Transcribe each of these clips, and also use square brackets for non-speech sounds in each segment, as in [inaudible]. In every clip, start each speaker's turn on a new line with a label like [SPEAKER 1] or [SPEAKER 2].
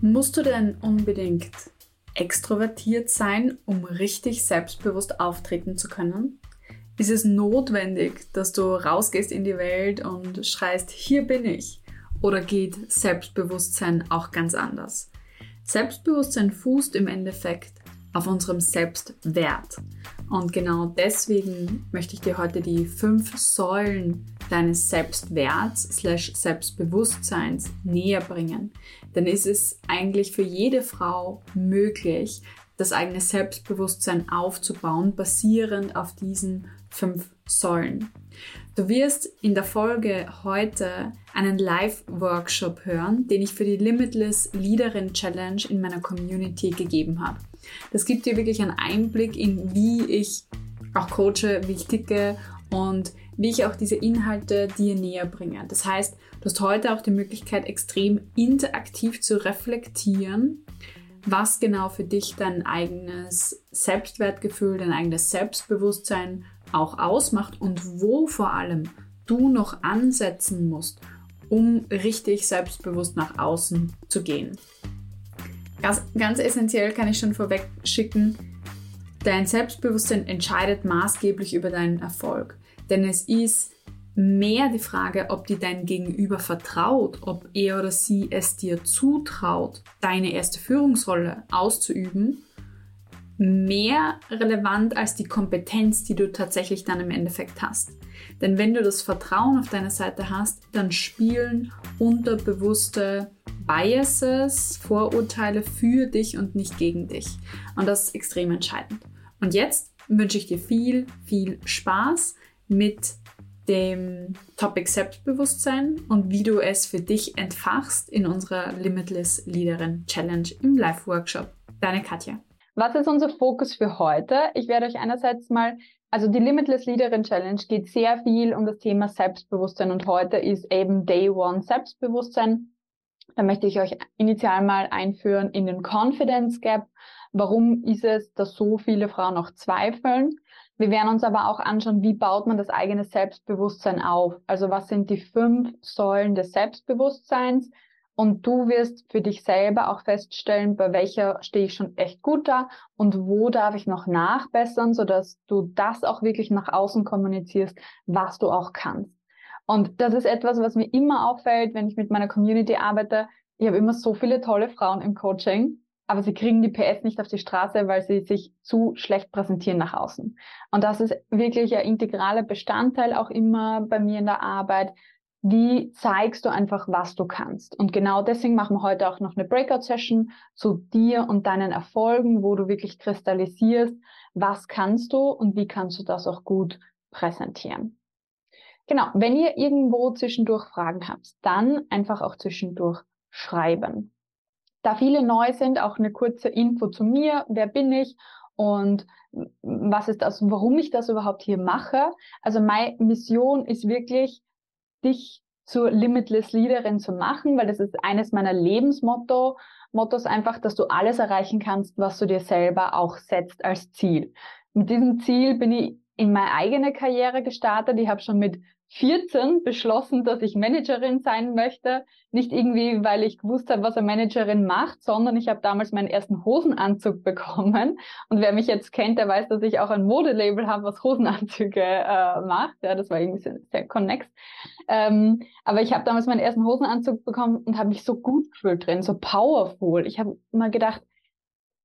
[SPEAKER 1] Musst du denn unbedingt extrovertiert sein, um richtig selbstbewusst auftreten zu können? Ist es notwendig, dass du rausgehst in die Welt und schreist, hier bin ich? Oder geht Selbstbewusstsein auch ganz anders? Selbstbewusstsein fußt im Endeffekt auf unserem Selbstwert. Und genau deswegen möchte ich dir heute die fünf Säulen deines Selbstwerts slash Selbstbewusstseins näher bringen. Denn ist es eigentlich für jede Frau möglich, das eigene Selbstbewusstsein aufzubauen, basierend auf diesen fünf Säulen. Du wirst in der Folge heute einen Live-Workshop hören, den ich für die Limitless Leaderin Challenge in meiner Community gegeben habe. Das gibt dir wirklich einen Einblick in, wie ich auch coache, wie ich ticke und wie ich auch diese Inhalte dir näher bringe. Das heißt, du hast heute auch die Möglichkeit, extrem interaktiv zu reflektieren, was genau für dich dein eigenes Selbstwertgefühl, dein eigenes Selbstbewusstsein auch ausmacht und wo vor allem du noch ansetzen musst, um richtig selbstbewusst nach außen zu gehen. Ganz, ganz essentiell kann ich schon vorweg schicken, dein Selbstbewusstsein entscheidet maßgeblich über deinen Erfolg. Denn es ist mehr die Frage, ob dir dein Gegenüber vertraut, ob er oder sie es dir zutraut, deine erste Führungsrolle auszuüben, mehr relevant als die Kompetenz, die du tatsächlich dann im Endeffekt hast. Denn wenn du das Vertrauen auf deiner Seite hast, dann spielen unterbewusste Biases, Vorurteile für dich und nicht gegen dich. Und das ist extrem entscheidend. Und jetzt wünsche ich dir viel, viel Spaß mit dem Topic Selbstbewusstsein und wie du es für dich entfachst in unserer Limitless Leaderin Challenge im Live-Workshop. Deine Katja.
[SPEAKER 2] Was ist unser Fokus für heute? Ich werde euch einerseits mal, also die Limitless Leaderin Challenge geht sehr viel um das Thema Selbstbewusstsein und heute ist eben Day One Selbstbewusstsein. Da möchte ich euch initial mal einführen in den Confidence Gap. Warum ist es, dass so viele Frauen noch zweifeln? Wir werden uns aber auch anschauen, wie baut man das eigene Selbstbewusstsein auf? Also was sind die fünf Säulen des Selbstbewusstseins? Und du wirst für dich selber auch feststellen, bei welcher stehe ich schon echt gut da und wo darf ich noch nachbessern, sodass du das auch wirklich nach außen kommunizierst, was du auch kannst. Und das ist etwas, was mir immer auffällt, wenn ich mit meiner Community arbeite. Ich habe immer so viele tolle Frauen im Coaching aber sie kriegen die PS nicht auf die Straße, weil sie sich zu schlecht präsentieren nach außen. Und das ist wirklich ein integraler Bestandteil auch immer bei mir in der Arbeit. Wie zeigst du einfach, was du kannst? Und genau deswegen machen wir heute auch noch eine Breakout-Session zu dir und deinen Erfolgen, wo du wirklich kristallisierst, was kannst du und wie kannst du das auch gut präsentieren. Genau, wenn ihr irgendwo zwischendurch Fragen habt, dann einfach auch zwischendurch schreiben da viele neu sind, auch eine kurze Info zu mir. Wer bin ich? Und was ist das, warum ich das überhaupt hier mache? Also meine Mission ist wirklich, dich zur Limitless Leaderin zu machen, weil das ist eines meiner Lebensmotto, Mottos einfach, dass du alles erreichen kannst, was du dir selber auch setzt als Ziel. Mit diesem Ziel bin ich in meine eigene Karriere gestartet. Ich habe schon mit 14 beschlossen, dass ich Managerin sein möchte. Nicht irgendwie, weil ich gewusst habe, was eine Managerin macht, sondern ich habe damals meinen ersten Hosenanzug [laughs] bekommen. Und wer mich jetzt kennt, der weiß, dass ich auch ein Modelabel habe, was Hosenanzüge äh, macht. Ja, das war irgendwie sehr, connex. Ähm, aber ich habe damals meinen ersten Hosenanzug bekommen und habe mich so gut gefühlt drin, so powerful. Ich habe immer gedacht,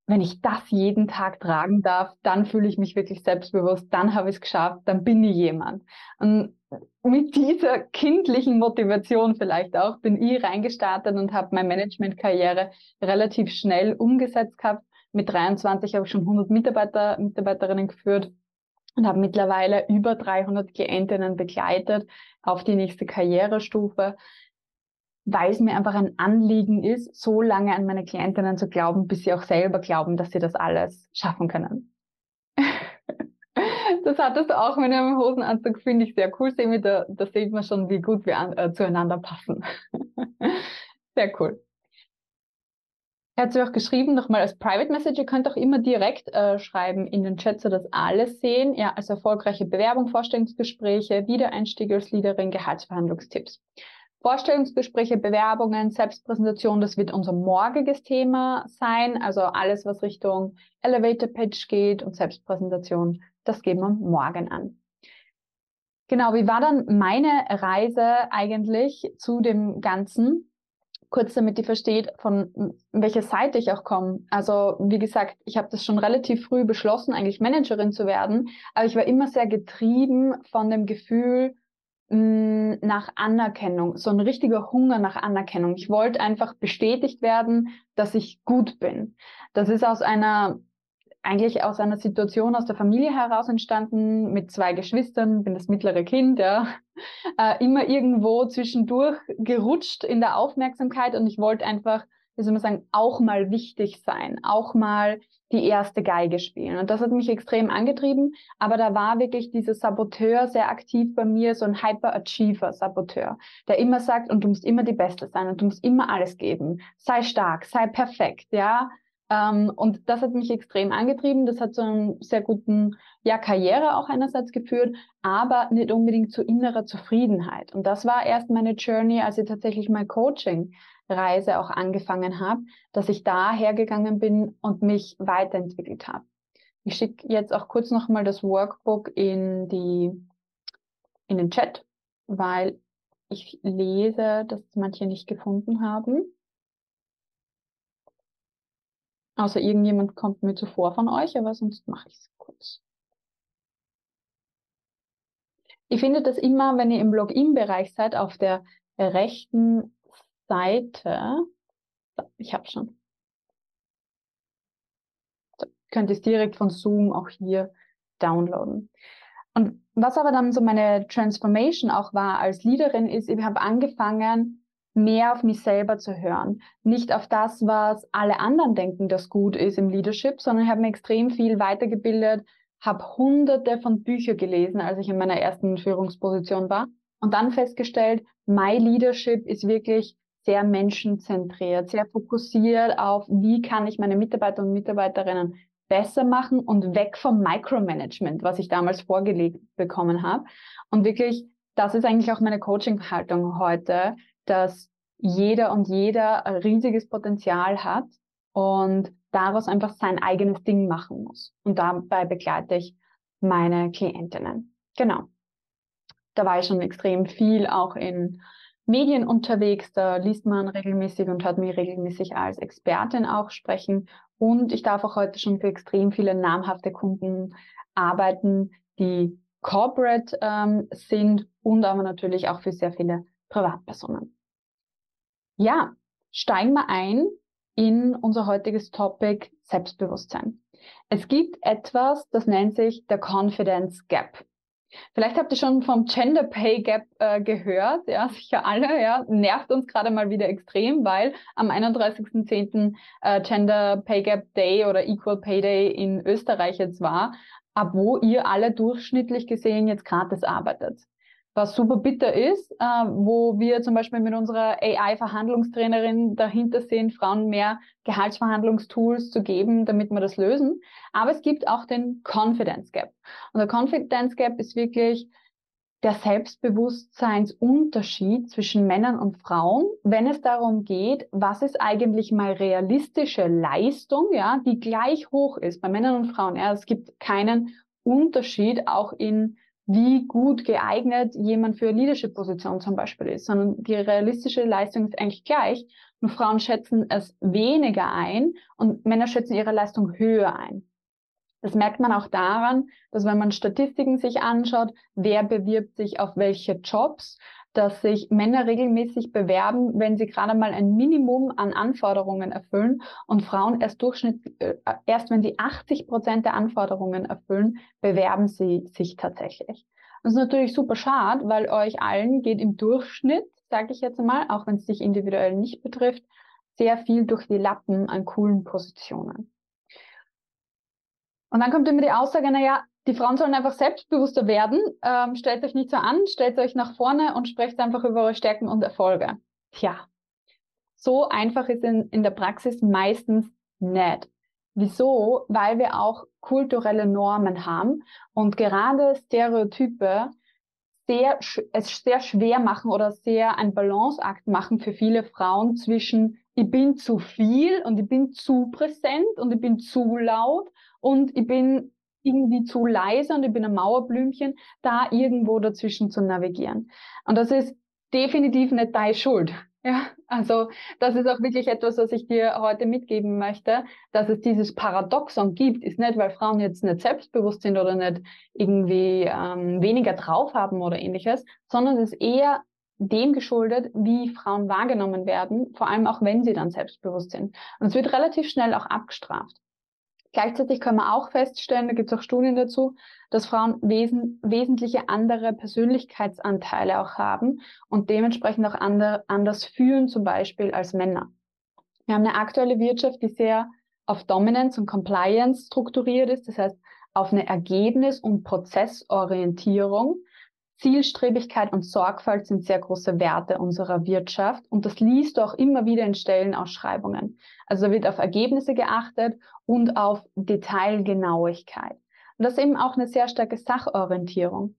[SPEAKER 2] wenn ich das jeden Tag tragen darf, dann fühle ich mich wirklich selbstbewusst, dann habe ich es geschafft, dann bin ich jemand. Und mit dieser kindlichen Motivation vielleicht auch bin ich reingestartet und habe meine Managementkarriere relativ schnell umgesetzt gehabt. Mit 23 habe ich schon 100 Mitarbeiter, Mitarbeiterinnen geführt und habe mittlerweile über 300 Klientinnen begleitet auf die nächste Karrierestufe weil es mir einfach ein Anliegen ist, so lange an meine Klientinnen zu glauben, bis sie auch selber glauben, dass sie das alles schaffen können. Das hattest du auch mit einem Hosenanzug, finde ich sehr cool. Da, da sieht man schon, wie gut wir an, äh, zueinander passen. [laughs] sehr cool. Er hat sich auch geschrieben, nochmal als Private Message, ihr könnt auch immer direkt äh, schreiben in den Chat, so dass alle sehen, ja, als erfolgreiche Bewerbung, Vorstellungsgespräche, Wiedereinstieg als Leaderin, Gehaltsverhandlungstipps. Vorstellungsgespräche, Bewerbungen, Selbstpräsentation, das wird unser morgiges Thema sein. Also alles, was Richtung Elevator Pitch geht und Selbstpräsentation, das gehen wir morgen an. Genau, wie war dann meine Reise eigentlich zu dem Ganzen? Kurz damit ihr versteht, von welcher Seite ich auch komme. Also wie gesagt, ich habe das schon relativ früh beschlossen, eigentlich Managerin zu werden, aber ich war immer sehr getrieben von dem Gefühl mh, nach Anerkennung, so ein richtiger Hunger nach Anerkennung. Ich wollte einfach bestätigt werden, dass ich gut bin. Das ist aus einer eigentlich aus einer Situation aus der Familie heraus entstanden, mit zwei Geschwistern, bin das mittlere Kind, ja, [laughs] äh, immer irgendwo zwischendurch gerutscht in der Aufmerksamkeit und ich wollte einfach, wie soll man sagen, auch mal wichtig sein, auch mal die erste Geige spielen. Und das hat mich extrem angetrieben, aber da war wirklich dieser Saboteur sehr aktiv bei mir, so ein Hyperachiever-Saboteur, der immer sagt, und du musst immer die Beste sein und du musst immer alles geben, sei stark, sei perfekt, ja, ähm, und das hat mich extrem angetrieben. Das hat zu einem sehr guten ja, Karriere auch einerseits geführt, aber nicht unbedingt zu innerer Zufriedenheit. Und das war erst meine Journey, als ich tatsächlich mein Coaching-Reise auch angefangen habe, dass ich da hergegangen bin und mich weiterentwickelt habe. Ich schicke jetzt auch kurz nochmal das Workbook in die, in den Chat, weil ich lese, dass manche nicht gefunden haben. Außer irgendjemand kommt mir zuvor von euch, aber sonst mache ich es kurz. Ich finde das immer, wenn ihr im Login-Bereich seid, auf der rechten Seite. Ich habe schon. So, könnt ihr es direkt von Zoom auch hier downloaden. Und was aber dann so meine Transformation auch war als Leaderin ist, ich habe angefangen, mehr auf mich selber zu hören. Nicht auf das, was alle anderen denken, das gut ist im Leadership, sondern ich habe mir extrem viel weitergebildet, habe hunderte von Büchern gelesen, als ich in meiner ersten Führungsposition war und dann festgestellt, My Leadership ist wirklich sehr menschenzentriert, sehr fokussiert auf, wie kann ich meine Mitarbeiter und Mitarbeiterinnen besser machen und weg vom Micromanagement, was ich damals vorgelegt bekommen habe. Und wirklich, das ist eigentlich auch meine Coaching-Haltung heute, dass jeder und jeder ein riesiges Potenzial hat und daraus einfach sein eigenes Ding machen muss. Und dabei begleite ich meine Klientinnen. Genau. Da war ich schon extrem viel auch in Medien unterwegs. Da liest man regelmäßig und hört mich regelmäßig als Expertin auch sprechen. Und ich darf auch heute schon für extrem viele namhafte Kunden arbeiten, die corporate ähm, sind und aber natürlich auch für sehr viele Privatpersonen. Ja, steigen wir ein in unser heutiges Topic Selbstbewusstsein. Es gibt etwas, das nennt sich der Confidence Gap. Vielleicht habt ihr schon vom Gender Pay Gap äh, gehört, ja, sicher alle, ja, nervt uns gerade mal wieder extrem, weil am 31.10. Äh, Gender Pay Gap Day oder Equal Pay Day in Österreich jetzt war, ab wo ihr alle durchschnittlich gesehen jetzt gratis arbeitet was super bitter ist, äh, wo wir zum Beispiel mit unserer AI-Verhandlungstrainerin dahinter sehen, Frauen mehr Gehaltsverhandlungstools zu geben, damit wir das lösen. Aber es gibt auch den Confidence Gap. Und der Confidence Gap ist wirklich der Selbstbewusstseinsunterschied zwischen Männern und Frauen, wenn es darum geht, was ist eigentlich mal realistische Leistung, ja, die gleich hoch ist bei Männern und Frauen. Ja, es gibt keinen Unterschied auch in wie gut geeignet jemand für Leadership-Position zum Beispiel ist, sondern die realistische Leistung ist eigentlich gleich. Nur Frauen schätzen es weniger ein und Männer schätzen ihre Leistung höher ein. Das merkt man auch daran, dass wenn man Statistiken sich anschaut, wer bewirbt sich auf welche Jobs, dass sich Männer regelmäßig bewerben, wenn sie gerade mal ein Minimum an Anforderungen erfüllen und Frauen erst Durchschnitt, äh, erst wenn sie 80 Prozent der Anforderungen erfüllen, bewerben sie sich tatsächlich. Das ist natürlich super schade, weil euch allen geht im Durchschnitt, sage ich jetzt mal, auch wenn es sich individuell nicht betrifft, sehr viel durch die Lappen an coolen Positionen. Und dann kommt immer die Aussage, naja, die Frauen sollen einfach selbstbewusster werden. Ähm, stellt euch nicht so an, stellt euch nach vorne und sprecht einfach über eure Stärken und Erfolge. Tja, so einfach ist in, in der Praxis meistens nicht. Wieso? Weil wir auch kulturelle Normen haben und gerade Stereotype sehr, es sehr schwer machen oder sehr ein Balanceakt machen für viele Frauen zwischen ich bin zu viel und ich bin zu präsent und ich bin zu laut und ich bin irgendwie zu leise und ich bin ein Mauerblümchen, da irgendwo dazwischen zu navigieren. Und das ist definitiv nicht deine Schuld. [laughs] Ja, also das ist auch wirklich etwas, was ich dir heute mitgeben möchte, dass es dieses Paradoxon gibt, ist nicht, weil Frauen jetzt nicht selbstbewusst sind oder nicht irgendwie ähm, weniger drauf haben oder ähnliches, sondern es ist eher dem geschuldet, wie Frauen wahrgenommen werden, vor allem auch wenn sie dann selbstbewusst sind. Und es wird relativ schnell auch abgestraft. Gleichzeitig können wir auch feststellen, da gibt es auch Studien dazu, dass Frauen wesen, wesentliche andere Persönlichkeitsanteile auch haben und dementsprechend auch andere, anders fühlen, zum Beispiel als Männer. Wir haben eine aktuelle Wirtschaft, die sehr auf Dominance und Compliance strukturiert ist, das heißt auf eine Ergebnis- und Prozessorientierung. Zielstrebigkeit und Sorgfalt sind sehr große Werte unserer Wirtschaft und das liest du auch immer wieder in Stellenausschreibungen. Also wird auf Ergebnisse geachtet und auf Detailgenauigkeit. Und das ist eben auch eine sehr starke Sachorientierung.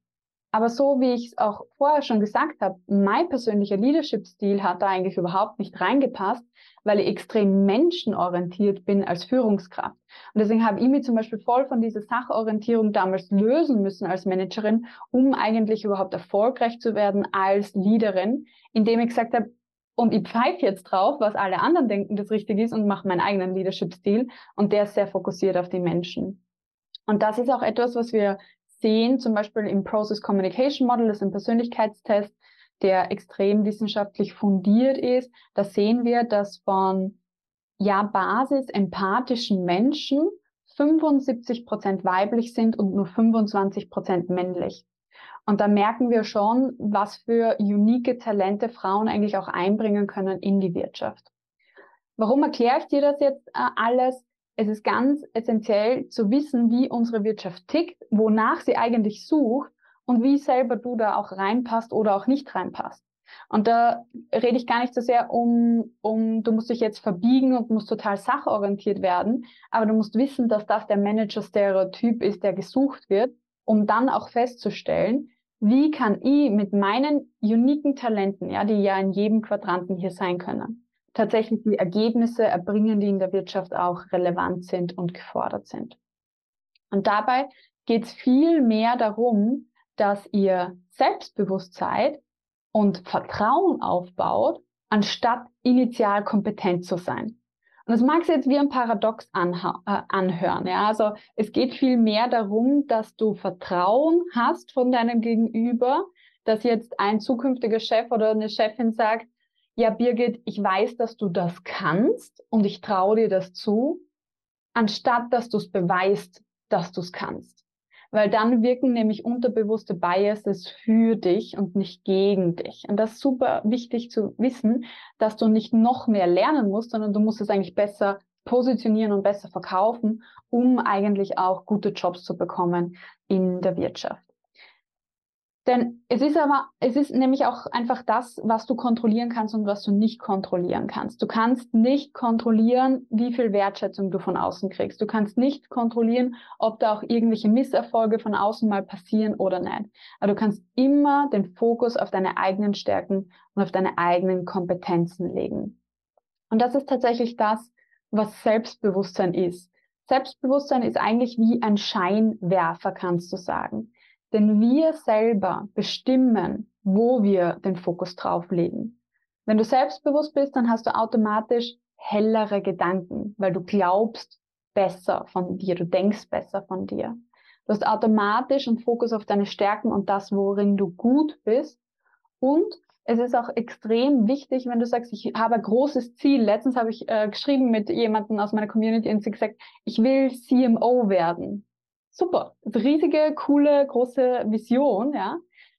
[SPEAKER 2] Aber so wie ich es auch vorher schon gesagt habe, mein persönlicher Leadership-Stil hat da eigentlich überhaupt nicht reingepasst, weil ich extrem menschenorientiert bin als Führungskraft. Und deswegen habe ich mich zum Beispiel voll von dieser Sachorientierung damals lösen müssen als Managerin, um eigentlich überhaupt erfolgreich zu werden als Leaderin, indem ich gesagt habe, und ich pfeife jetzt drauf, was alle anderen denken, das richtig ist und mache meinen eigenen Leadership-Stil und der ist sehr fokussiert auf die Menschen. Und das ist auch etwas, was wir sehen, zum Beispiel im Process Communication Model, das ist ein Persönlichkeitstest, der extrem wissenschaftlich fundiert ist. Da sehen wir, dass von ja, Basis empathischen Menschen 75 Prozent weiblich sind und nur 25 Prozent männlich. Und da merken wir schon, was für unique Talente Frauen eigentlich auch einbringen können in die Wirtschaft. Warum erkläre ich dir das jetzt äh, alles? Es ist ganz essentiell zu wissen, wie unsere Wirtschaft tickt, wonach sie eigentlich sucht und wie selber du da auch reinpasst oder auch nicht reinpasst. Und da rede ich gar nicht so sehr um, um, du musst dich jetzt verbiegen und musst total sachorientiert werden, aber du musst wissen, dass das der Manager-Stereotyp ist, der gesucht wird, um dann auch festzustellen, wie kann ich mit meinen uniken Talenten, ja, die ja in jedem Quadranten hier sein können, tatsächlich die Ergebnisse erbringen, die in der Wirtschaft auch relevant sind und gefordert sind. Und dabei geht es viel mehr darum, dass ihr selbstbewusst seid und Vertrauen aufbaut, anstatt initial kompetent zu sein. Und das mag sich jetzt wie ein Paradox äh, anhören. Ja? Also es geht viel mehr darum, dass du Vertrauen hast von deinem Gegenüber, dass jetzt ein zukünftiger Chef oder eine Chefin sagt, ja Birgit, ich weiß, dass du das kannst und ich traue dir das zu, anstatt dass du es beweist, dass du es kannst weil dann wirken nämlich unterbewusste Biases für dich und nicht gegen dich. Und das ist super wichtig zu wissen, dass du nicht noch mehr lernen musst, sondern du musst es eigentlich besser positionieren und besser verkaufen, um eigentlich auch gute Jobs zu bekommen in der Wirtschaft. Denn es ist aber, es ist nämlich auch einfach das, was du kontrollieren kannst und was du nicht kontrollieren kannst. Du kannst nicht kontrollieren, wie viel Wertschätzung du von außen kriegst. Du kannst nicht kontrollieren, ob da auch irgendwelche Misserfolge von außen mal passieren oder nicht. Aber du kannst immer den Fokus auf deine eigenen Stärken und auf deine eigenen Kompetenzen legen. Und das ist tatsächlich das, was Selbstbewusstsein ist. Selbstbewusstsein ist eigentlich wie ein Scheinwerfer, kannst du sagen. Denn wir selber bestimmen, wo wir den Fokus drauf legen. Wenn du selbstbewusst bist, dann hast du automatisch hellere Gedanken, weil du glaubst besser von dir, du denkst besser von dir. Du hast automatisch einen Fokus auf deine Stärken und das, worin du gut bist. Und es ist auch extrem wichtig, wenn du sagst, ich habe ein großes Ziel. Letztens habe ich äh, geschrieben mit jemandem aus meiner Community und sie gesagt, ich will CMO werden super, riesige, coole, große Vision, ja.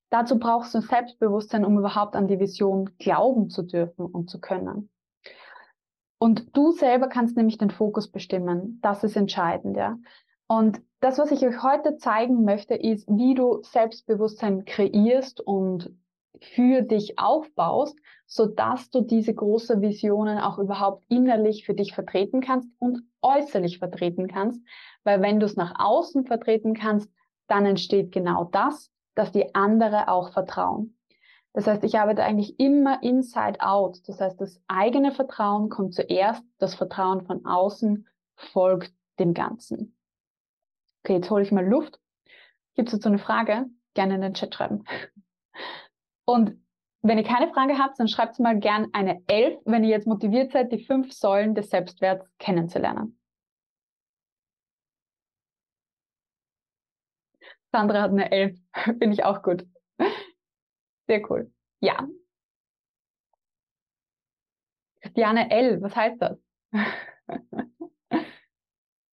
[SPEAKER 2] Dazu brauchst du Selbstbewusstsein, um überhaupt an die Vision glauben zu dürfen und zu können. Und du selber kannst nämlich den Fokus bestimmen. Das ist entscheidend, ja. Und das, was ich euch heute zeigen möchte, ist, wie du Selbstbewusstsein kreierst und für dich aufbaust, so dass du diese großen Visionen auch überhaupt innerlich für dich vertreten kannst und äußerlich vertreten kannst, weil wenn du es nach außen vertreten kannst, dann entsteht genau das, dass die andere auch vertrauen. Das heißt, ich arbeite eigentlich immer inside out. Das heißt, das eigene Vertrauen kommt zuerst, das Vertrauen von außen folgt dem Ganzen. Okay, jetzt hole ich mal Luft. Gibt es dazu eine Frage? Gerne in den Chat schreiben. [laughs] Und wenn ihr keine Frage habt, dann schreibt mal gern eine Elf, wenn ihr jetzt motiviert seid, die fünf Säulen des Selbstwerts kennenzulernen. Sandra hat eine Elf. [laughs] Finde ich auch gut. Sehr cool. Ja. Christiane L, was heißt das? [laughs]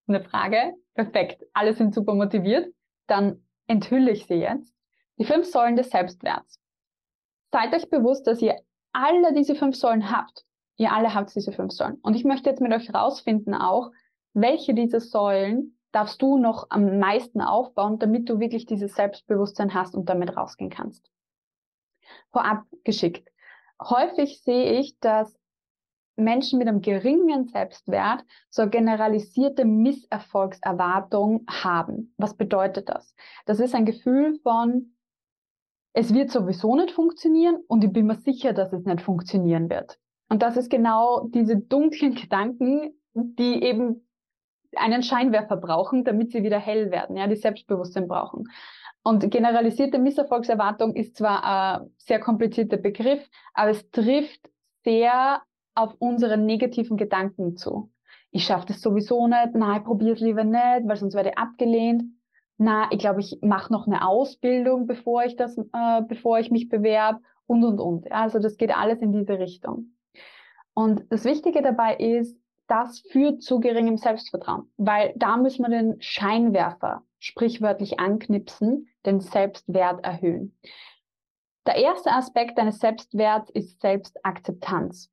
[SPEAKER 2] eine Frage. Perfekt. Alle sind super motiviert. Dann enthülle ich sie jetzt. Die fünf Säulen des Selbstwerts. Seid euch bewusst, dass ihr alle diese fünf Säulen habt. Ihr alle habt diese fünf Säulen. Und ich möchte jetzt mit euch rausfinden auch, welche dieser Säulen darfst du noch am meisten aufbauen, damit du wirklich dieses Selbstbewusstsein hast und damit rausgehen kannst. Vorab geschickt. Häufig sehe ich, dass Menschen mit einem geringen Selbstwert so generalisierte Misserfolgserwartung haben. Was bedeutet das? Das ist ein Gefühl von, es wird sowieso nicht funktionieren und ich bin mir sicher, dass es nicht funktionieren wird. Und das ist genau diese dunklen [laughs] Gedanken, die eben einen Scheinwerfer brauchen, damit sie wieder hell werden, ja, die Selbstbewusstsein brauchen. Und generalisierte Misserfolgserwartung ist zwar ein sehr komplizierter Begriff, aber es trifft sehr auf unsere negativen Gedanken zu. Ich schaffe das sowieso nicht, nein, ich probiere es lieber nicht, weil sonst werde ich abgelehnt. Na, ich glaube, ich mache noch eine Ausbildung, bevor ich das, äh, bevor ich mich bewerbe und und und. Also das geht alles in diese Richtung. Und das Wichtige dabei ist, das führt zu geringem Selbstvertrauen, weil da müssen wir den Scheinwerfer sprichwörtlich anknipsen, den Selbstwert erhöhen. Der erste Aspekt deines Selbstwerts ist Selbstakzeptanz.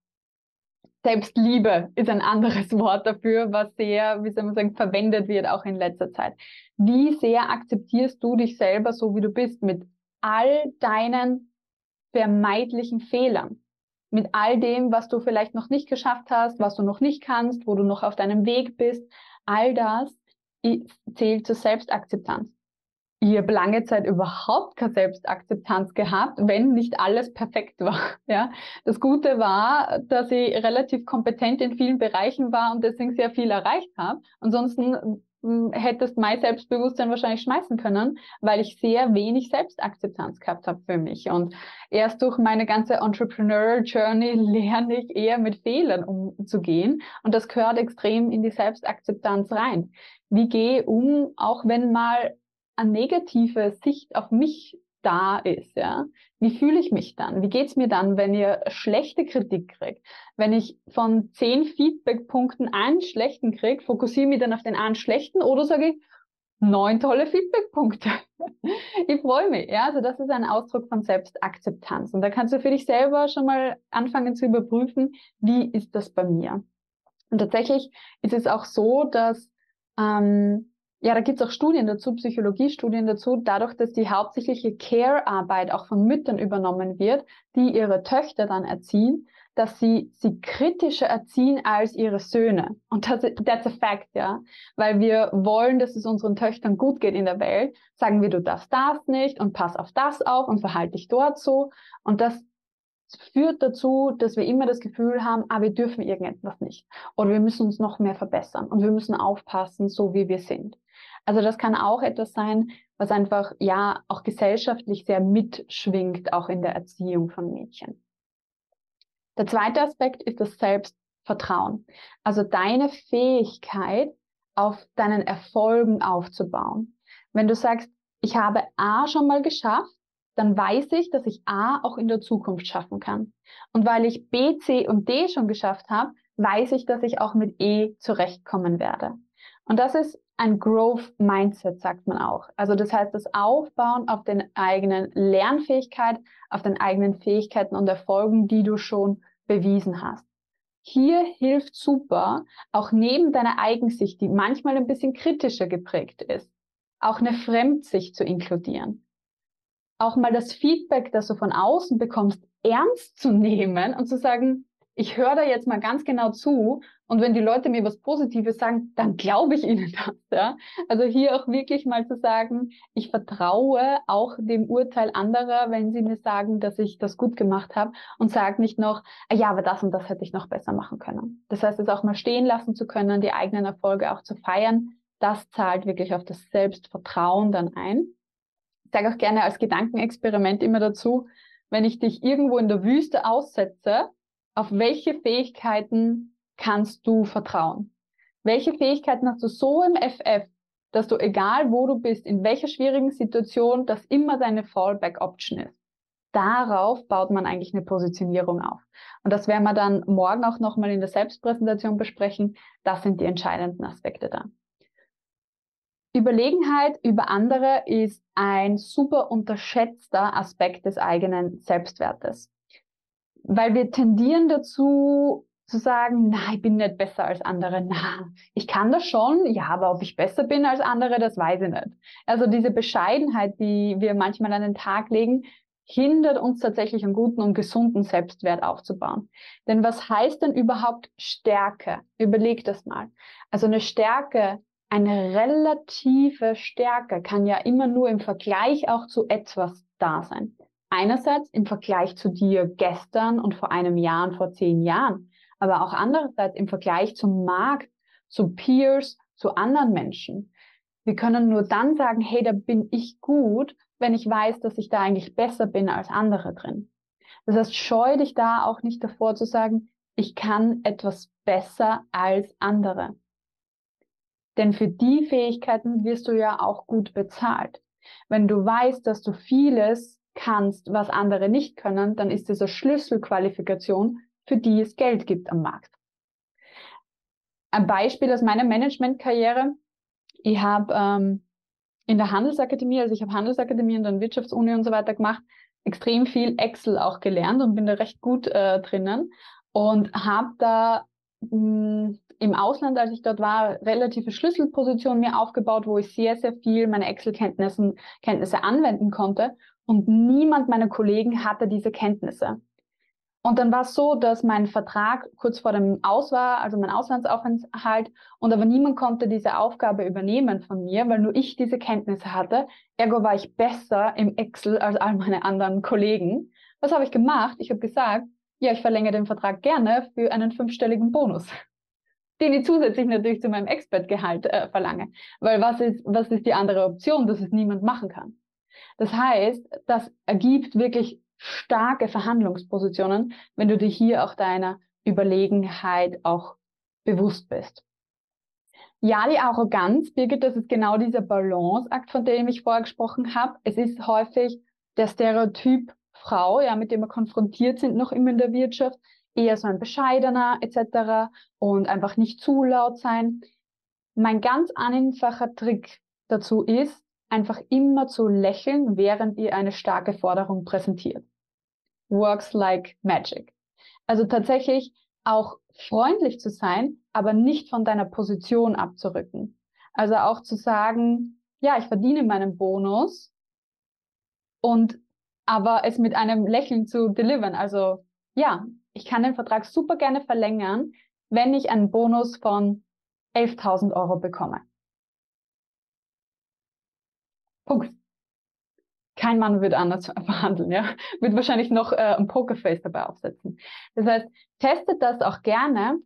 [SPEAKER 2] Selbstliebe ist ein anderes Wort dafür, was sehr, wie soll man sagen, verwendet wird, auch in letzter Zeit. Wie sehr akzeptierst du dich selber so, wie du bist, mit all deinen vermeidlichen Fehlern? Mit all dem, was du vielleicht noch nicht geschafft hast, was du noch nicht kannst, wo du noch auf deinem Weg bist, all das zählt zur Selbstakzeptanz. Ich habe lange Zeit überhaupt keine Selbstakzeptanz gehabt, wenn nicht alles perfekt [laughs] war. Ja, das Gute war, dass ich relativ kompetent in vielen Bereichen war und deswegen sehr viel erreicht habe. Ansonsten hättest mein Selbstbewusstsein wahrscheinlich schmeißen können, weil ich sehr wenig Selbstakzeptanz gehabt habe für mich. Und erst durch meine ganze Entrepreneur Journey [laughs] lerne ich eher mit Fehlern umzugehen. Und das gehört extrem in die Selbstakzeptanz rein. Wie gehe ich um, auch wenn mal eine negative Sicht auf mich da ist, ja. Wie fühle ich mich dann? Wie geht's mir dann, wenn ihr schlechte Kritik kriegt? Wenn ich von zehn Feedbackpunkten einen schlechten kriege, fokussiere ich mich dann auf den einen schlechten oder sage ich, neun tolle Feedbackpunkte. [laughs] ich freue mich. Ja, also das ist ein Ausdruck von Selbstakzeptanz. Und da kannst du für dich selber schon mal anfangen zu überprüfen, wie ist das bei mir? Und tatsächlich ist es auch so, dass ähm, ja, da gibt es auch Studien dazu, Psychologiestudien dazu, dadurch, dass die hauptsächliche Care-Arbeit auch von Müttern übernommen wird, die ihre Töchter dann erziehen, dass sie sie kritischer erziehen als ihre Söhne. Und das, that's a fact, ja. Weil wir wollen, dass es unseren Töchtern gut geht in der Welt, sagen wir, du darfst das nicht und pass auf das auf und verhalte dich dort so. Und das führt dazu, dass wir immer das Gefühl haben, ah, wir dürfen irgendetwas nicht. Oder wir müssen uns noch mehr verbessern und wir müssen aufpassen, so wie wir sind. Also das kann auch etwas sein, was einfach ja auch gesellschaftlich sehr mitschwingt, auch in der Erziehung von Mädchen. Der zweite Aspekt ist das Selbstvertrauen. Also deine Fähigkeit, auf deinen Erfolgen aufzubauen. Wenn du sagst, ich habe A schon mal geschafft, dann weiß ich, dass ich A auch in der Zukunft schaffen kann. Und weil ich B, C und D schon geschafft habe, weiß ich, dass ich auch mit E zurechtkommen werde. Und das ist ein Growth Mindset, sagt man auch. Also das heißt, das Aufbauen auf den eigenen Lernfähigkeit, auf den eigenen Fähigkeiten und Erfolgen, die du schon bewiesen hast. Hier hilft super, auch neben deiner Eigensicht, die manchmal ein bisschen kritischer geprägt ist, auch eine Fremdsicht zu inkludieren. Auch mal das Feedback, das du von außen bekommst, ernst zu nehmen und zu sagen, ich höre da jetzt mal ganz genau zu und wenn die Leute mir was Positives sagen, dann glaube ich ihnen [laughs] das. Ja? Also hier auch wirklich mal zu sagen, ich vertraue auch dem Urteil anderer, wenn sie mir sagen, dass ich das gut gemacht habe und sage nicht noch, ah ja, aber das und das hätte ich noch besser machen können. Das heißt, es auch mal stehen lassen zu können, die eigenen Erfolge auch zu feiern, das zahlt wirklich auf das Selbstvertrauen dann ein. Ich sage auch gerne als Gedankenexperiment immer dazu, wenn ich dich irgendwo in der Wüste aussetze, auf welche Fähigkeiten kannst du vertrauen? Welche Fähigkeiten hast du so im FF, dass du, egal wo du bist, in welcher schwierigen Situation, das immer deine Fallback-Option ist? Darauf baut man eigentlich eine Positionierung auf. Und das werden wir dann morgen auch nochmal in der Selbstpräsentation besprechen. Das sind die entscheidenden Aspekte da. Überlegenheit über andere ist ein super unterschätzter Aspekt des eigenen Selbstwertes weil wir tendieren dazu zu sagen, na, ich bin nicht besser als andere. Na, ich kann das schon, ja, aber ob ich besser bin als andere, das weiß ich nicht. Also diese Bescheidenheit, die wir manchmal an den Tag legen, hindert uns tatsächlich einen guten und gesunden Selbstwert aufzubauen. Denn was heißt denn überhaupt Stärke? Überleg das mal. Also eine Stärke, eine relative Stärke kann ja immer nur im Vergleich auch zu etwas da sein. Einerseits im Vergleich zu dir gestern und vor einem Jahr und vor zehn Jahren, aber auch andererseits im Vergleich zum Markt, zu Peers, zu anderen Menschen. Wir können nur dann sagen, hey, da bin ich gut, wenn ich weiß, dass ich da eigentlich besser bin als andere drin. Das heißt, scheu dich da auch nicht davor zu sagen, ich kann etwas besser als andere. Denn für die Fähigkeiten wirst du ja auch gut bezahlt. Wenn du weißt, dass du vieles kannst, was andere nicht können, dann ist es eine Schlüsselqualifikation, für die es Geld gibt am Markt. Ein Beispiel aus meiner Managementkarriere. Ich habe ähm, in der Handelsakademie, also ich habe Handelsakademie und dann Wirtschaftsuni und so weiter gemacht, extrem viel Excel auch gelernt und bin da recht gut äh, drinnen und habe da mh, hm, im Ausland, als ich dort war, relative Schlüsselpositionen mir aufgebaut, wo ich sehr, sehr viel meine Excel-Kenntnisse Kenntnisse anwenden konnte und niemand meiner Kollegen hatte diese Kenntnisse. Und dann war es so, dass mein Vertrag kurz vor dem Aus war, also mein Auslandsaufenthalt, und aber niemand konnte diese Aufgabe übernehmen von mir, weil nur ich diese Kenntnisse hatte. Ergo war ich besser im Excel als all meine anderen Kollegen. Was habe ich gemacht? Ich habe gesagt, ja, ich verlängere den Vertrag gerne für einen fünfstelligen Bonus, [laughs] den ich zusätzlich natürlich zu meinem Expertgehalt äh, verlange. Weil was ist, was ist die andere Option, dass es niemand machen kann? Das heißt, das ergibt wirklich starke Verhandlungspositionen, wenn du dir hier auch deiner Überlegenheit auch bewusst bist. Ja, die Arroganz, Birgit, das ist genau dieser Balanceakt, von dem ich vorher gesprochen habe. Es ist häufig der Stereotyp Frau, ja, mit dem wir konfrontiert sind, noch immer in der Wirtschaft, eher so ein bescheidener etc. und einfach nicht zu laut sein. Mein ganz einfacher Trick dazu ist, einfach immer zu lächeln, während ihr eine starke Forderung präsentiert. Works like magic. Also tatsächlich auch freundlich zu sein, aber nicht von deiner Position abzurücken. Also auch zu sagen, ja, ich verdiene meinen Bonus und aber es mit einem Lächeln zu delivern. Also ja, ich kann den Vertrag super gerne verlängern, wenn ich einen Bonus von 11.000 Euro bekomme. Punkt. Kein Mann wird anders [laughs] verhandeln, ja. Wird wahrscheinlich noch äh, ein Pokerface dabei aufsetzen. Das heißt, testet das auch gerne.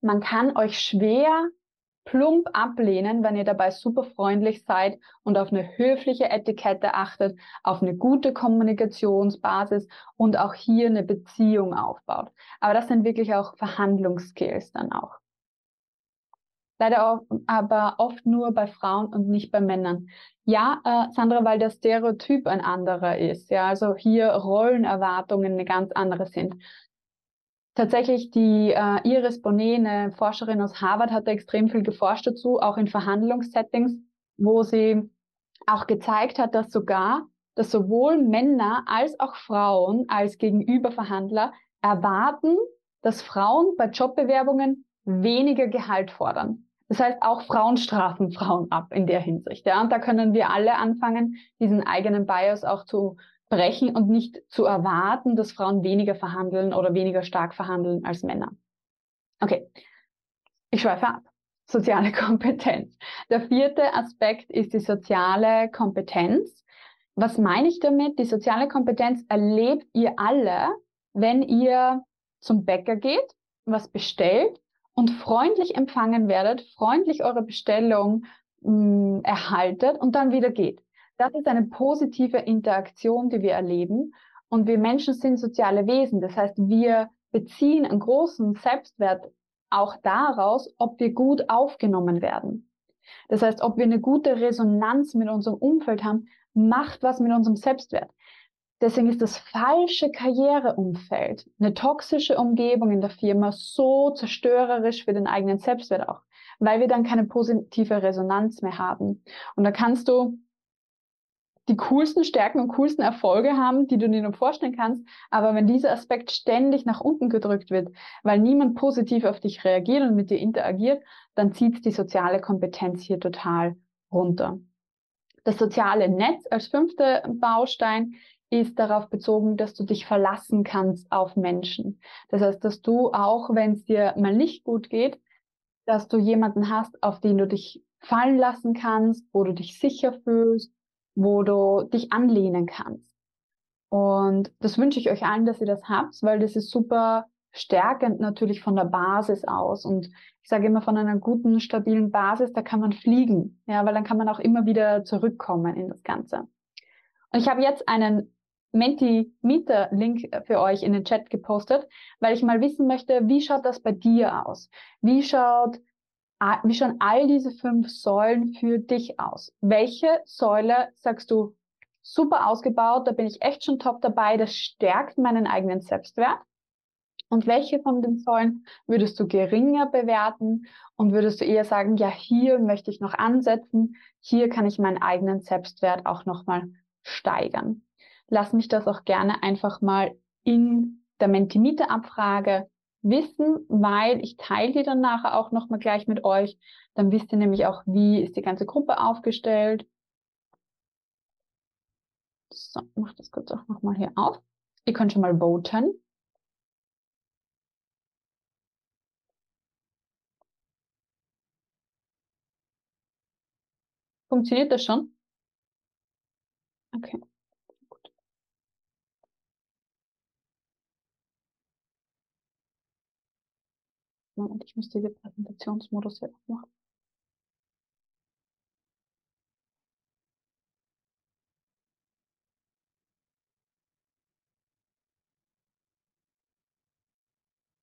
[SPEAKER 2] Man kann euch schwer plump ablehnen, wenn ihr dabei super freundlich seid und auf eine höfliche Etikette achtet, auf eine gute Kommunikationsbasis und auch hier eine Beziehung aufbaut. Aber das sind wirklich auch Verhandlungsskills dann auch. Leider auch, aber oft nur bei Frauen und nicht bei Männern. Ja, äh, Sandra, weil der Stereotyp ein anderer ist. Ja, also hier Rollenerwartungen eine ganz andere sind. Tatsächlich die äh, Iris Bonet, eine Forscherin aus Harvard, hat extrem viel geforscht dazu, auch in Verhandlungssettings, wo sie auch gezeigt hat, dass sogar, dass sowohl Männer als auch Frauen als Gegenüberverhandler erwarten, dass Frauen bei Jobbewerbungen weniger Gehalt fordern. Das heißt, auch Frauen strafen Frauen ab in der Hinsicht. Ja? Und da können wir alle anfangen, diesen eigenen Bias auch zu brechen und nicht zu erwarten, dass Frauen weniger verhandeln oder weniger stark verhandeln als Männer. Okay, ich schweife ab. Soziale [laughs] Kompetenz. Der vierte Aspekt ist die soziale Kompetenz. Was meine ich damit? Die soziale Kompetenz erlebt ihr alle, wenn ihr zum Bäcker geht, was bestellt und freundlich empfangen werdet, freundlich eure Bestellung mh, mm, erhaltet und dann wieder geht. Das ist eine positive Interaktion, die wir erleben. Und wir Menschen sind soziale Wesen. Das heißt, wir beziehen einen großen Selbstwert auch daraus, ob wir gut aufgenommen werden. Das heißt, ob wir eine gute Resonanz mit unserem Umfeld haben, macht was mit unserem Selbstwert. Deswegen ist das falsche Karriereumfeld, eine toxische Umgebung in der Firma so zerstörerisch für den eigenen Selbstwert auch, weil wir dann keine positive Resonanz mehr haben. Und da kannst du die coolsten Stärken und coolsten Erfolge haben, die du dir nur vorstellen kannst. Aber wenn dieser Aspekt ständig nach unten gedrückt wird, weil niemand positiv auf dich reagiert und mit dir interagiert, dann zieht die soziale Kompetenz hier total runter. Das soziale Netz als fünfter Baustein ist darauf bezogen, dass du dich verlassen kannst auf Menschen. Das heißt, dass du auch, wenn es dir mal nicht gut geht, dass du jemanden hast, auf den du dich fallen lassen kannst, wo du dich sicher fühlst, wo du dich anlehnen kannst. Und das wünsche ich euch allen, dass ihr das habt, weil das ist super stärkend natürlich von der Basis aus. Und ich sage immer von einer guten, stabilen Basis, da kann man fliegen, ja, weil dann kann man auch immer wieder zurückkommen in das Ganze. Und ich habe jetzt einen Menti-Meter-Link für euch in den Chat gepostet, weil ich mal wissen möchte, wie schaut das bei dir aus? Wie schaut, wie schauen all diese fünf Säulen für dich aus? Welche Säule sagst du super ausgebaut, da bin ich echt schon top dabei, das stärkt meinen eigenen Selbstwert? Und welche von den Säulen würdest du geringer bewerten und würdest du eher sagen, ja, hier möchte ich noch ansetzen, hier kann ich meinen eigenen Selbstwert auch nochmal steigern? Lass mich das auch gerne einfach mal in der Mentimeter-Abfrage wissen, weil ich teile die dann nachher auch nochmal gleich mit euch. Dann wisst ihr nämlich auch, wie ist die ganze Gruppe aufgestellt. So, mach das kurz auch nochmal hier auf. Ihr könnt schon mal voten. Funktioniert das schon? Okay. Moment, ich muss diese Präsentationsmodus hier aufmachen.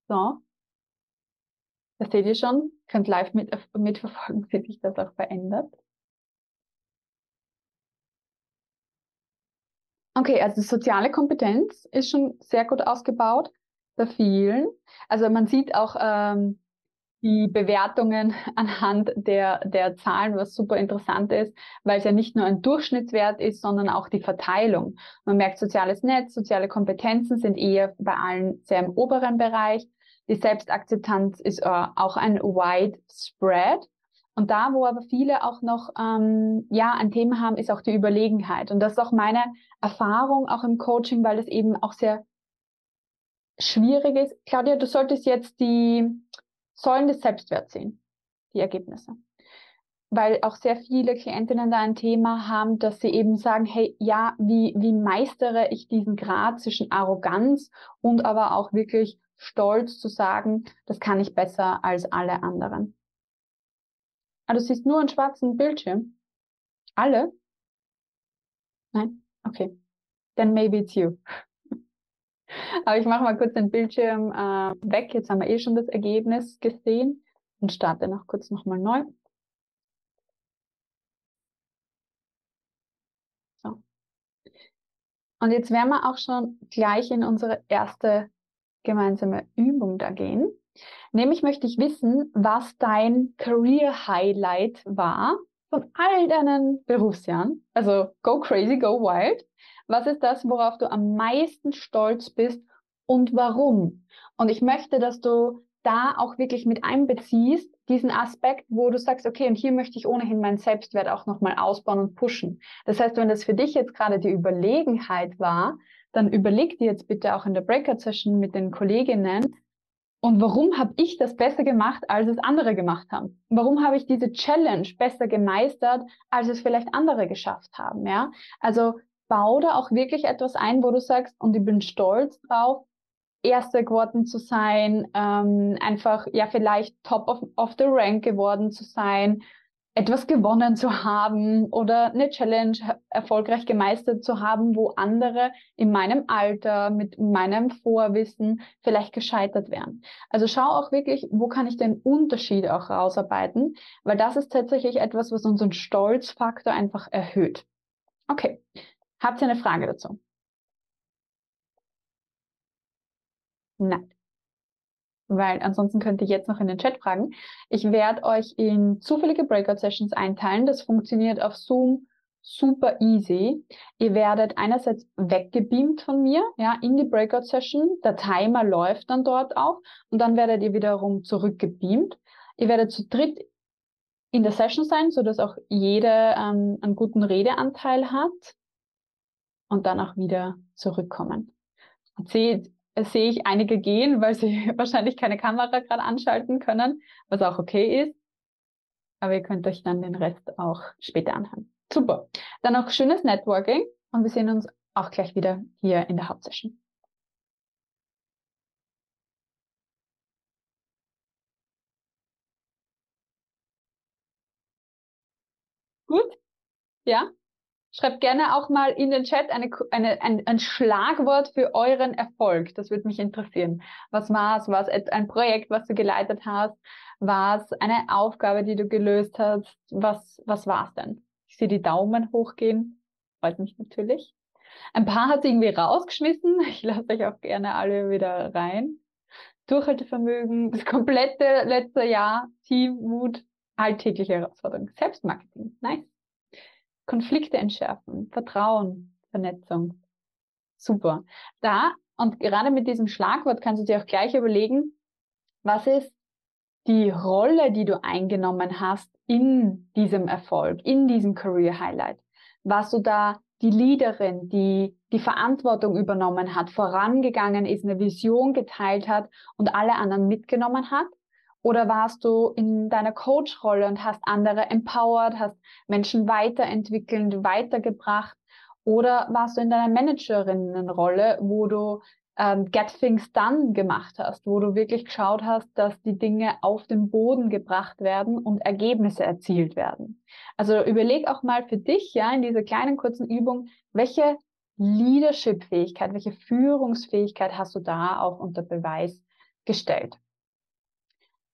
[SPEAKER 2] So. Das seht ihr schon. Könnt live mit, mitverfolgen, wie sich das auch verändert. Okay, also soziale Kompetenz ist schon sehr gut ausgebaut bei vielen. Also man sieht auch ähm, die Bewertungen [laughs] anhand der, der Zahlen, was super interessant ist, weil es ja nicht nur ein Durchschnittswert ist, sondern auch die Verteilung. Man merkt, soziales Netz, soziale Kompetenzen sind eher bei allen sehr im oberen Bereich. Die Selbstakzeptanz ist äh, auch ein wide spread. Und da, wo aber viele auch noch ähm, ja ein Thema haben, ist auch die Überlegenheit. Und das ist auch meine Erfahrung auch im Coaching, weil es eben auch sehr schwierig ist. Claudia, du solltest jetzt die Säulen des Selbstwerts sehen, die Ergebnisse. Weil auch sehr viele Klientinnen da ein Thema haben, dass sie eben sagen, hey, ja, wie, wie meistere ich diesen Grad zwischen Arroganz und aber auch wirklich Stolz zu sagen, das kann ich besser als alle anderen. Ah, du siehst nur einen schwarzen Bildschirm. Alle? Nein? Okay. Then maybe it's you. Aber ich mache mal kurz den Bildschirm äh, weg. Jetzt haben wir eh schon das Ergebnis gesehen und starte noch kurz nochmal neu. So. Und jetzt werden wir auch schon gleich in unsere erste gemeinsame Übung da gehen. Nämlich möchte ich wissen, was dein Career Highlight war von all deinen Berufsjahren. Also go crazy, go wild. Was ist das, worauf du am meisten stolz bist und warum? Und ich möchte, dass du da auch wirklich mit einbeziehst, diesen Aspekt, wo du sagst, okay, und hier möchte ich ohnehin meinen Selbstwert auch nochmal ausbauen und pushen. Das heißt, wenn das für dich jetzt gerade die Überlegenheit war, dann überleg dir jetzt bitte auch in der Breakout-Session mit den Kolleginnen, und warum habe ich das besser gemacht, als es andere gemacht haben? Warum habe ich diese Challenge besser gemeistert, als es vielleicht andere geschafft haben? Ja, also bau da auch wirklich etwas ein, wo du sagst, und ich bin stolz drauf, Erster geworden zu sein, ähm, einfach ja vielleicht Top of, of the Rank geworden zu sein, etwas gewonnen zu haben oder eine Challenge erfolgreich gemeistert zu haben, wo andere in meinem Alter, mit meinem Vorwissen vielleicht gescheitert wären. Also schau auch wirklich, wo kann ich den Unterschied auch rausarbeiten, weil das ist tatsächlich etwas, was unseren Stolzfaktor einfach erhöht. Okay, habt ihr eine Frage dazu? Nein weil ansonsten könnt ihr jetzt noch in den Chat fragen. Ich werde euch in zufällige Breakout-Sessions einteilen. Das funktioniert auf Zoom super easy. Ihr werdet einerseits weggebeamt von mir, ja, in die Breakout-Session. Der Timer läuft dann dort auch und dann werdet ihr wiederum zurückgebeamt. Ihr werdet zu dritt in der Session sein, so dass auch jeder ähm, einen guten Redeanteil hat und dann auch wieder zurückkommen. Und seht, sehe ich einige gehen, weil sie [laughs] wahrscheinlich keine Kamera gerade anschalten können, was auch okay ist. Aber ihr könnt euch dann den Rest auch später anhören. Super. Dann noch schönes Networking und wir sehen uns auch gleich wieder hier in der Hauptsession. Gut? Ja? Schreibt gerne auch mal in den Chat eine, eine, ein, ein Schlagwort für euren Erfolg. Das würde mich interessieren. Was war es? War es ein Projekt, was du geleitet hast? War es eine Aufgabe, die du gelöst hast? Was, was war es denn? Ich sehe die Daumen hochgehen. Freut mich natürlich. Ein paar hat irgendwie rausgeschmissen. [laughs] Ich lasse euch auch gerne alle wieder rein. Durchhaltevermögen, das komplette letzte Jahr, Teammut, alltägliche Herausforderungen, Selbstmarketing. Nice. Konflikte entschärfen, Vertrauen, Vernetzung. Super. Da und gerade mit diesem Schlagwort kannst du dir auch gleich überlegen, was ist die Rolle, die du eingenommen hast in diesem Erfolg, in diesem Career Highlight. Warst du da die Leaderin, die die Verantwortung übernommen hat, vorangegangen ist, eine Vision geteilt hat und alle anderen mitgenommen hat? Oder warst du in deiner Coach-Rolle und hast andere empowered, hast Menschen weiterentwickelt, weitergebracht? Oder warst du in deiner Managerinnenrolle, wo du ähm, Get Things Done gemacht hast, wo du wirklich geschaut hast, dass die Dinge auf den Boden gebracht werden und Ergebnisse erzielt werden? Also überleg auch mal für dich, ja, in dieser kleinen kurzen Übung, welche Leadership-Fähigkeit, welche Führungsfähigkeit hast du da auch unter Beweis gestellt?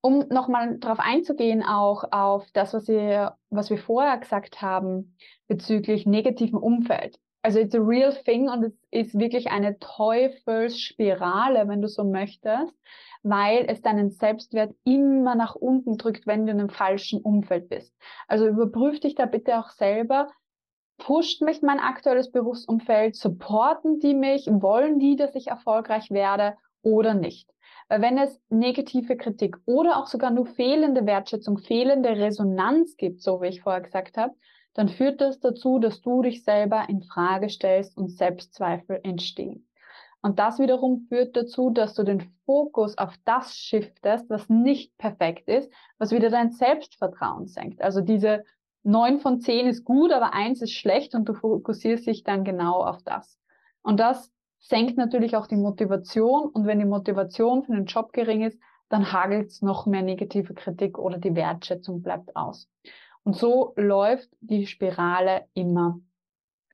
[SPEAKER 2] Um nochmal darauf einzugehen, auch auf das, was wir, was wir vorher gesagt haben bezüglich negativen Umfeld. Also it's a real thing und es ist wirklich eine Teufelsspirale, wenn du so möchtest, weil es deinen Selbstwert immer nach unten drückt, wenn du in einem falschen Umfeld bist. Also überprüf dich da bitte auch selber. Pusht mich mein aktuelles Berufsumfeld? Supporten die mich? Wollen die, dass ich erfolgreich werde oder nicht? Weil wenn es negative Kritik oder auch sogar nur fehlende Wertschätzung, fehlende Resonanz gibt, so wie ich vorher gesagt habe, dann führt das dazu, dass du dich selber in Frage stellst und Selbstzweifel entstehen. Und das wiederum führt dazu, dass du den Fokus auf das shiftest, was nicht perfekt ist, was wieder dein Selbstvertrauen senkt. Also diese neun von zehn ist gut, aber eins ist schlecht und du fokussierst dich dann genau auf das. Und das senkt natürlich auch die Motivation und wenn die Motivation für den Job gering ist, dann hagelt es noch mehr negative Kritik oder die Wertschätzung bleibt aus. Und so läuft die Spirale immer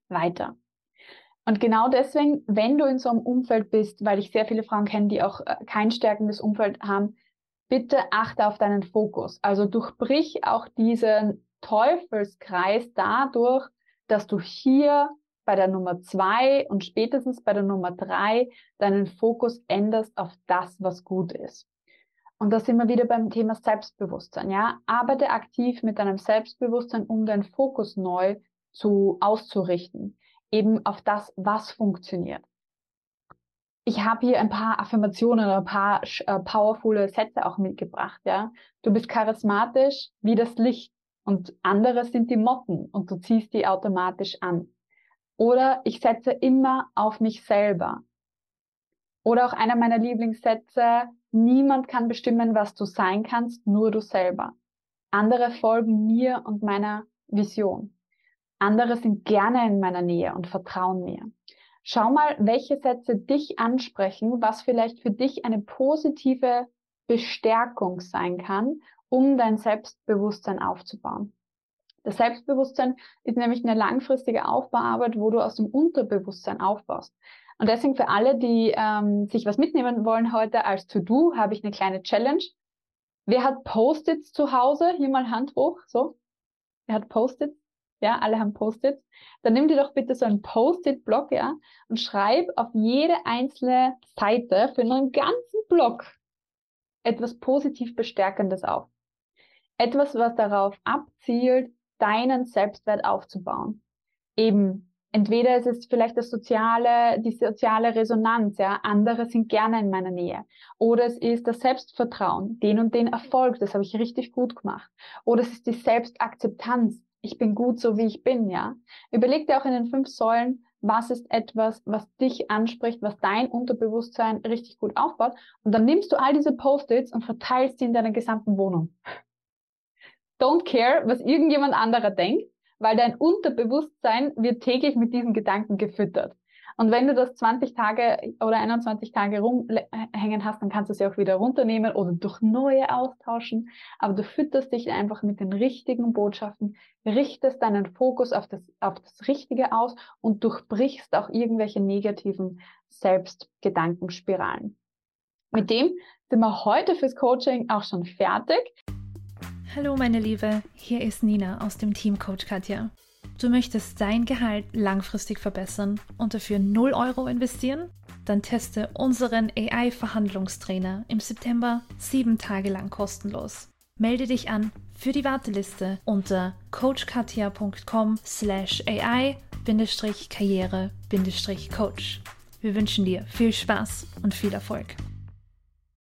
[SPEAKER 2] weiter. Und genau deswegen, wenn du in so einem Umfeld bist, weil ich sehr viele Frauen kenne, die auch äh, kein stärkendes Umfeld haben, bitte achte auf deinen Fokus. Also durchbrich auch diesen Teufelskreis dadurch, dass du hier bei der Nummer zwei und spätestens bei der Nummer drei deinen Fokus änderst auf das, was gut ist. Und da sind wir wieder beim Thema Selbstbewusstsein. Ja, arbeite aktiv mit deinem Selbstbewusstsein, um deinen Fokus neu zu auszurichten, eben auf das, was funktioniert. ich habe hier ein paar Affirmationen oder ein paar äh, powervolle Sätze auch mitgebracht, ja. Du bist charismatisch wie das Licht und andere sind die Motten und du ziehst die automatisch an. Oder ich setze immer auf mich selber. Oder auch einer meiner Lieblingssätze, niemand kann bestimmen, was du sein kannst, nur du selber. Andere folgen mir und meiner Vision. Andere sind gerne in meiner Nähe und vertrauen mir. Schau mal, welche Sätze dich ansprechen, was vielleicht für dich eine positive Bestärkung sein kann, um dein Selbstbewusstsein aufzubauen. Das Selbstbewusstsein ist nämlich eine langfristige Aufbauarbeit, wo du aus dem Unterbewusstsein aufbaust. Und deswegen für alle, die ähm, sich was mitnehmen wollen heute als To-Do, habe ich eine kleine Challenge. Wer hat Post-its zu Hause? Hier mal Hand hoch, so. Wer hat Post-its? Ja, alle haben Post-its. Dann nimm dir doch bitte so einen Post-it-Block, ja, und schreib auf jede einzelne Seite für einen ganzen Block etwas positiv Bestärkendes auf. Etwas, was darauf abzielt, deinen Selbstwert aufzubauen. Eben, entweder ist es vielleicht das soziale, die soziale Resonanz, ja, andere sind gerne in meiner Nähe. Oder es ist das Selbstvertrauen, den und den Erfolg, das habe ich richtig gut gemacht. Oder es ist die Selbstakzeptanz, ich bin gut so wie ich bin, ja. Überleg dir auch in den fünf Säulen, was ist etwas, was dich anspricht, was dein Unterbewusstsein richtig gut aufbaut. Und dann nimmst du all diese Post-its und verteilst sie in deiner gesamten Wohnung. Don't care, was irgendjemand anderer denkt, weil dein Unterbewusstsein wird täglich mit diesen Gedanken gefüttert. Und wenn du das 20 Tage oder 21 Tage rumhängen hast, dann kannst du sie auch wieder runternehmen oder durch neue austauschen. Aber du fütterst dich einfach mit den richtigen Botschaften, richtest deinen Fokus auf das, auf das Richtige aus und durchbrichst auch irgendwelche negativen Selbstgedankenspiralen. Mit dem sind wir heute fürs Coaching auch schon fertig.
[SPEAKER 3] Hallo meine Liebe, hier ist Nina aus dem Team Coach Katja. Du möchtest dein Gehalt langfristig verbessern und dafür 0 Euro investieren? Dann teste unseren AI-Verhandlungstrainer im September sieben Tage lang kostenlos. Melde dich an für die Warteliste unter coachkatia.com slash AI-karriere-coach. Wir wünschen dir viel Spaß und viel Erfolg.